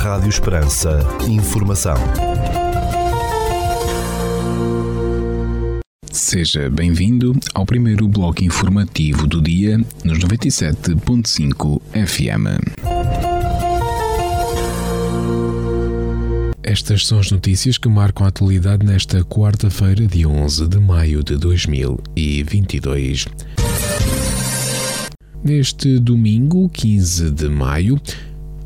Rádio Esperança. Informação. Seja bem-vindo ao primeiro bloco informativo do dia nos 97.5 FM. Estas são as notícias que marcam a atualidade nesta quarta-feira, dia 11 de maio de 2022. Neste domingo, 15 de maio,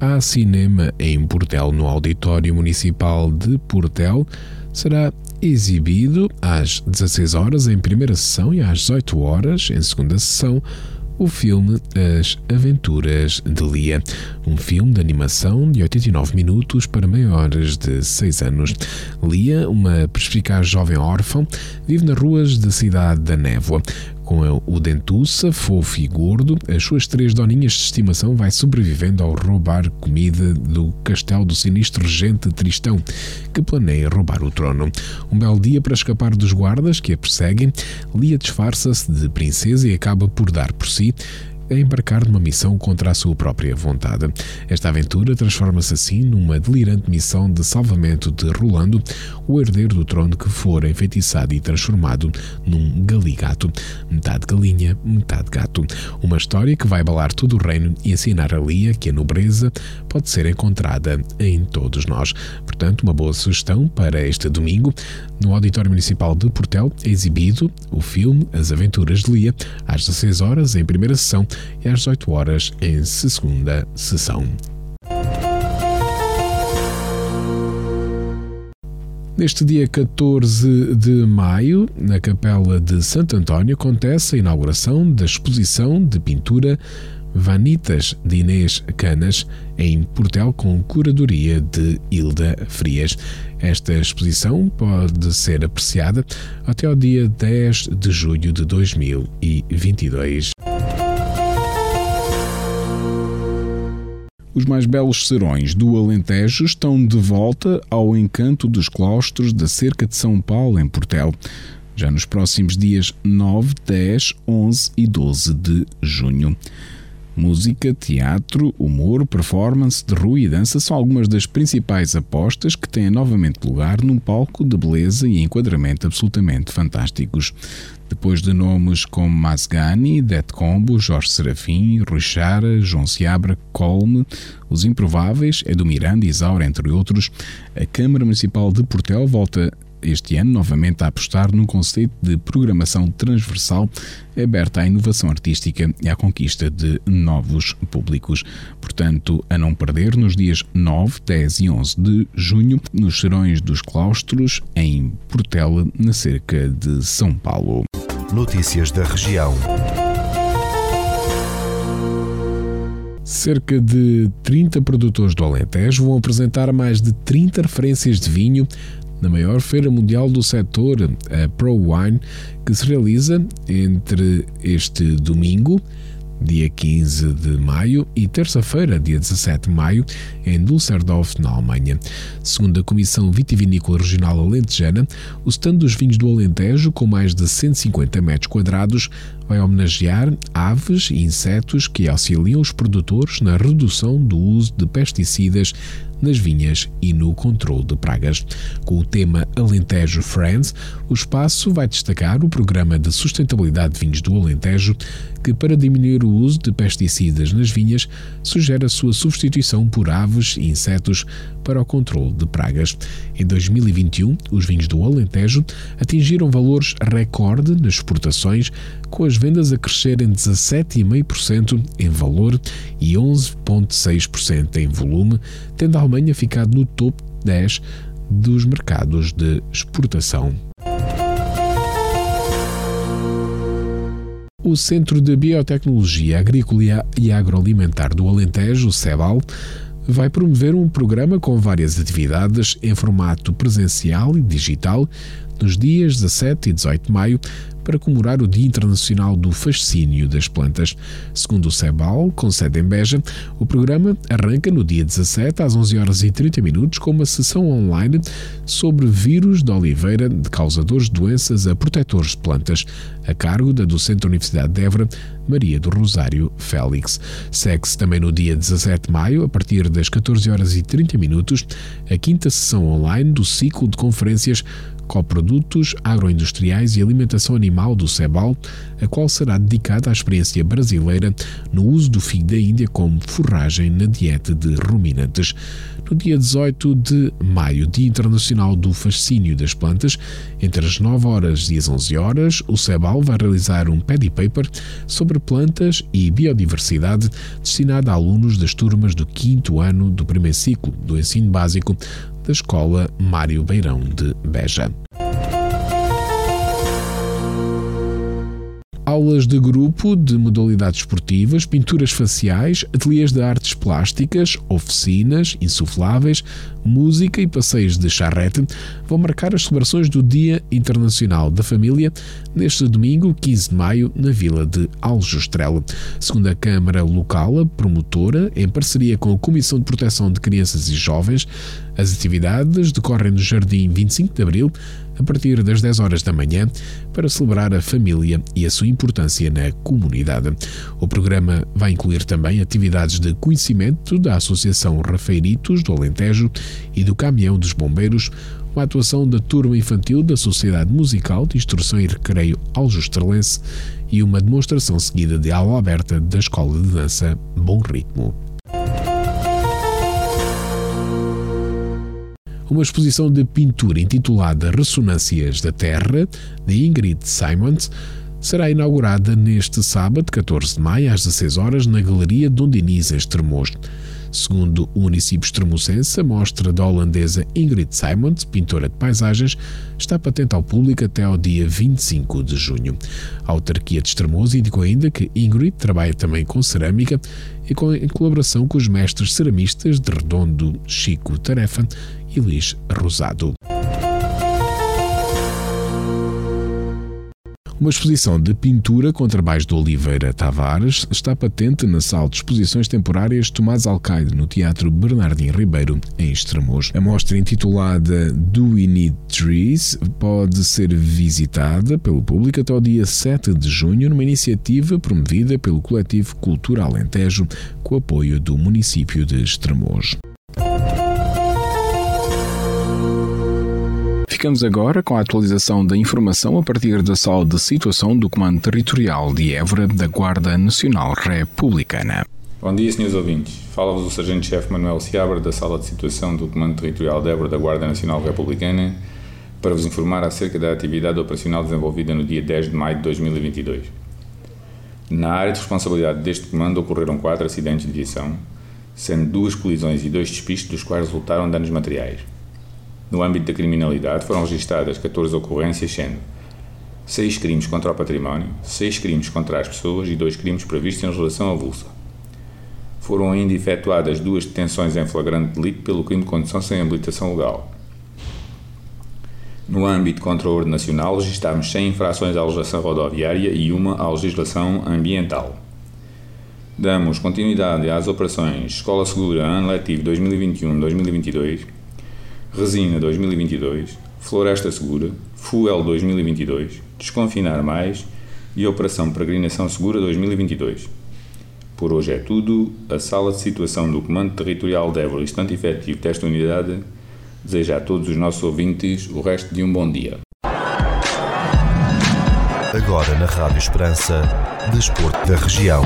há cinema em Portel, no Auditório Municipal de Portel. Será exibido às 16 horas em primeira sessão e às 18 horas em segunda sessão o filme As Aventuras de Lia, um filme de animação de 89 minutos para maiores de 6 anos. Lia, uma perspicaz jovem órfã, vive nas ruas da cidade da Névoa. Com o dentuça, fofo e gordo, as suas três doninhas de estimação vai sobrevivendo ao roubar comida do castelo do sinistro regente Tristão, que planeia roubar o trono. Um belo dia para escapar dos guardas que a perseguem, Lia disfarça-se de princesa e acaba por dar por si a embarcar numa missão contra a sua própria vontade. Esta aventura transforma-se assim numa delirante missão de salvamento de Rolando, o herdeiro do trono que fora enfeitiçado e transformado num galigato, metade galinha, metade gato. Uma história que vai abalar todo o reino e ensinar a Lia que a nobreza pode ser encontrada em todos nós. Portanto, uma boa sugestão para este domingo. No Auditório Municipal de Portel é exibido o filme As Aventuras de Lia, às 16 horas, em primeira sessão, e às 18 horas em segunda sessão. Neste dia 14 de maio, na Capela de Santo António, acontece a inauguração da exposição de pintura Vanitas de Inês Canas, em Portel, com curadoria de Hilda Frias. Esta exposição pode ser apreciada até ao dia 10 de julho de 2022. Os mais belos serões do Alentejo estão de volta ao encanto dos claustros da Cerca de São Paulo, em Portel, já nos próximos dias 9, 10, 11 e 12 de junho. Música, teatro, humor, performance de rua e dança são algumas das principais apostas que têm novamente lugar num palco de beleza e enquadramento absolutamente fantásticos. Depois de nomes como Masgani, Det Combo, Jorge Serafim, Rui Chara, João Seabra, Colme, Os Improváveis, Edu Miranda e Isaura, entre outros, a Câmara Municipal de Portel volta este ano novamente a apostar num conceito de programação transversal aberta à inovação artística e à conquista de novos públicos. Portanto, a não perder nos dias 9, 10 e 11 de junho, nos Serões dos Claustros, em Portela, na cerca de São Paulo. Notícias da região. Cerca de 30 produtores do Alentejo vão apresentar mais de 30 referências de vinho na maior feira mundial do setor, a Pro Wine, que se realiza entre este domingo, dia 15 de maio, e terça-feira, dia 17 de maio, em Düsseldorf, na Alemanha. Segundo a Comissão Vitivinícola Regional Alentejana, o stand dos vinhos do Alentejo, com mais de 150 metros quadrados, vai homenagear aves e insetos que auxiliam os produtores na redução do uso de pesticidas nas vinhas e no controle de pragas. Com o tema Alentejo Friends, o espaço vai destacar o programa de sustentabilidade de vinhos do Alentejo, que, para diminuir o uso de pesticidas nas vinhas, sugere a sua substituição por aves e insetos para o controle de pragas. Em 2021, os vinhos do Alentejo atingiram valores recorde nas exportações, com as vendas a crescerem 17,5% em valor e 11,6% em volume, tendo a Alemanha ficado no topo 10 dos mercados de exportação. O Centro de Biotecnologia Agrícola e Agroalimentar do Alentejo, CEBAL, vai promover um programa com várias atividades em formato presencial e digital nos dias 17 e 18 de maio para comemorar o Dia Internacional do Fascínio das Plantas. Segundo o CEBAL, com sede em Beja, o programa arranca no dia 17 às 11 horas e 30 minutos com uma sessão online sobre vírus da oliveira de causadores de doenças a protetores de plantas, a cargo da docente da Universidade de Évora, Maria do Rosário Félix. Segue-se também no dia 17 de maio, a partir das 14 horas e 30 minutos, a quinta sessão online do ciclo de conferências Coprodutos Agroindustriais e Alimentação Animal do CEBAL, a qual será dedicada à experiência brasileira no uso do figo da Índia como forragem na dieta de ruminantes. No dia 18 de maio, Dia Internacional do Fascínio das Plantas, entre as 9 horas e as 11 horas, o CEBAL vai realizar um paddy paper sobre plantas e biodiversidade destinado a alunos das turmas do quinto ano do primeiro ciclo do ensino básico da Escola Mário Beirão de Beja. aulas de grupo de modalidades esportivas, pinturas faciais, ateliês de artes plásticas, oficinas, insufláveis, música e passeios de charrete vão marcar as celebrações do Dia Internacional da Família neste domingo, 15 de maio, na vila de Aljustrel. Segundo a Câmara Local, a promotora, em parceria com a Comissão de Proteção de Crianças e Jovens, as atividades decorrem no Jardim 25 de Abril, a partir das 10 horas da manhã para celebrar a família e a sua importância na comunidade. O programa vai incluir também atividades de conhecimento da Associação Rafeiritos do Alentejo e do Caminhão dos Bombeiros, uma atuação da turma infantil da Sociedade Musical de Instrução e Recreio Aljustrelense e uma demonstração seguida de aula aberta da Escola de Dança Bom Ritmo. Uma exposição de pintura intitulada Ressonâncias da Terra, de Ingrid Simons, será inaugurada neste sábado, 14 de maio, às 16 horas, na Galeria Dom Diniz, em Estremoz. Segundo o município extremocense, a mostra da holandesa Ingrid Simons, pintora de paisagens, está patente ao público até ao dia 25 de junho. A autarquia de Estremoz indicou ainda que Ingrid trabalha também com cerâmica e com, em colaboração com os mestres ceramistas de Redondo Chico Tarefa e Luís Rosado. Uma exposição de pintura com trabalhos de Oliveira Tavares está patente na sala de exposições temporárias Tomás Alcaide, no Teatro Bernardino Ribeiro, em Estremoz. A mostra intitulada Do We Need Trees pode ser visitada pelo público até o dia 7 de junho numa iniciativa promovida pelo coletivo Cultura Alentejo com apoio do município de Estremoz. Ficamos agora com a atualização da informação a partir da sala de situação do Comando Territorial de Évora da Guarda Nacional Republicana. Bom dia, senhores ouvintes. Fala-vos o Sargento-Chefe Manuel Seabra da Sala de Situação do Comando Territorial de Évora da Guarda Nacional Republicana para vos informar acerca da atividade operacional desenvolvida no dia 10 de maio de 2022. Na área de responsabilidade deste comando ocorreram quatro acidentes de viação, sendo duas colisões e dois despistes dos quais resultaram danos materiais. No âmbito da criminalidade foram registradas 14 ocorrências, sendo 6 crimes contra o património, 6 crimes contra as pessoas e 2 crimes previstos em legislação avulsa. Foram ainda efetuadas duas detenções em flagrante delito pelo crime de condução sem habilitação legal. No âmbito contra a ordem nacional, registámos 100 infrações à legislação rodoviária e uma à legislação ambiental. Damos continuidade às operações Escola Segura Ano Letivo 2021-2022 Resina 2022, Floresta Segura, Fuel 2022, Desconfinar Mais e Operação Peregrinação Segura 2022. Por hoje é tudo. A sala de situação do Comando Territorial de Évora, instante efetivo desta unidade, deseja a todos os nossos ouvintes o resto de um bom dia. Agora na Rádio Esperança, Desporto da Região.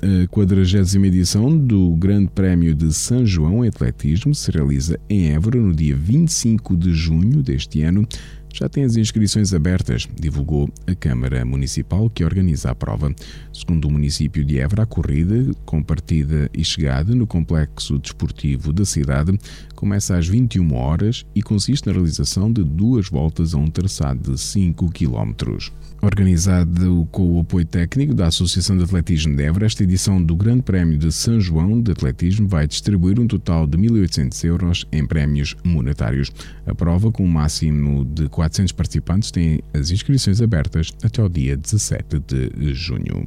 A 40 edição do Grande Prémio de São João em Atletismo se realiza em Évora no dia 25 de junho deste ano. já tem as inscrições abertas, divulgou a Câmara Municipal que organiza a prova. Segundo o município de Évora, a corrida, com partida e chegada no complexo desportivo da cidade, começa às 21 horas e consiste na realização de duas voltas a um traçado de 5 km. Organizado com o apoio técnico da Associação de Atletismo de Évora, esta edição do Grande Prémio de São João de Atletismo vai distribuir um total de 1.800 euros em prémios monetários. A prova, com um máximo de 400 participantes, tem as inscrições abertas até o dia 17 de junho.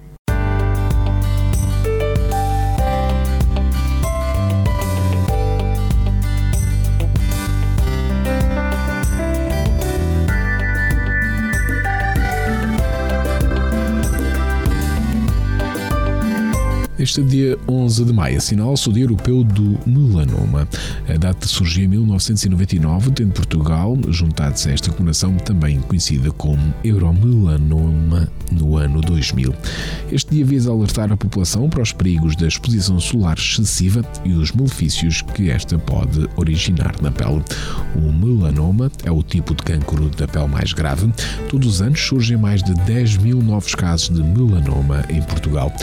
Este dia 11 de maio assinala-se o Dia Europeu do Melanoma. A data surgiu em 1999, tendo Portugal juntado-se a esta comemoração, também conhecida como Euromelanoma, no ano 2000. Este dia visa alertar a população para os perigos da exposição solar excessiva e os malefícios que esta pode originar na pele. O melanoma é o tipo de cancro da pele mais grave. Todos os anos surgem mais de 10 mil novos casos de melanoma em Portugal.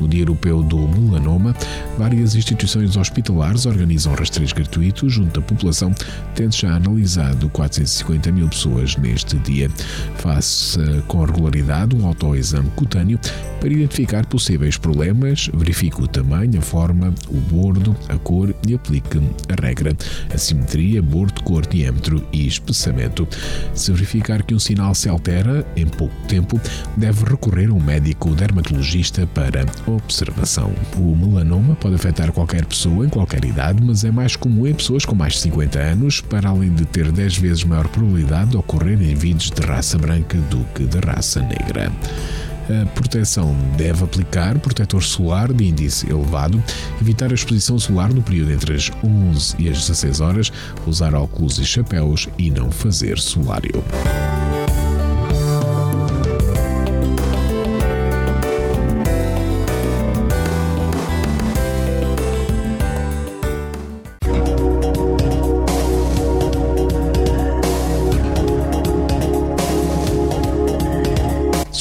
No Dia Europeu do melanoma, várias instituições hospitalares organizam rastreios gratuitos junto à população, tendo já analisado 450 mil pessoas neste dia. Faz com regularidade um autoexame cutâneo para identificar possíveis problemas, verifique o tamanho, a forma, o bordo, a cor e aplique a regra, a simetria, bordo, cor, diâmetro e espessamento. Se verificar que um sinal se altera em pouco tempo, deve recorrer a um médico dermatologista para observação. O melanoma pode afetar qualquer pessoa em qualquer idade, mas é mais comum em pessoas com mais de 50 anos, para além de ter 10 vezes maior probabilidade de ocorrer em vídeos de raça branca do que de raça negra. A proteção deve aplicar protetor solar de índice elevado, evitar a exposição solar no período entre as 11 e as 16 horas, usar óculos e chapéus e não fazer solário.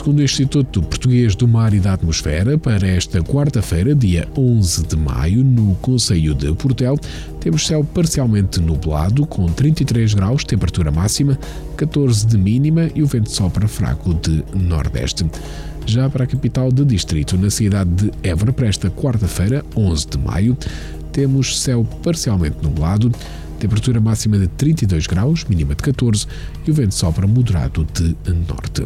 Segundo o Instituto Português do Mar e da Atmosfera, para esta quarta-feira, dia 11 de maio, no Conselho de Portel, temos céu parcialmente nublado, com 33 graus, temperatura máxima, 14 de mínima e o vento sopra fraco de nordeste. Já para a capital de distrito, na cidade de Évora, para esta quarta-feira, 11 de maio, temos céu parcialmente nublado, temperatura máxima de 32 graus, mínima de 14 e o vento sopra moderado de norte.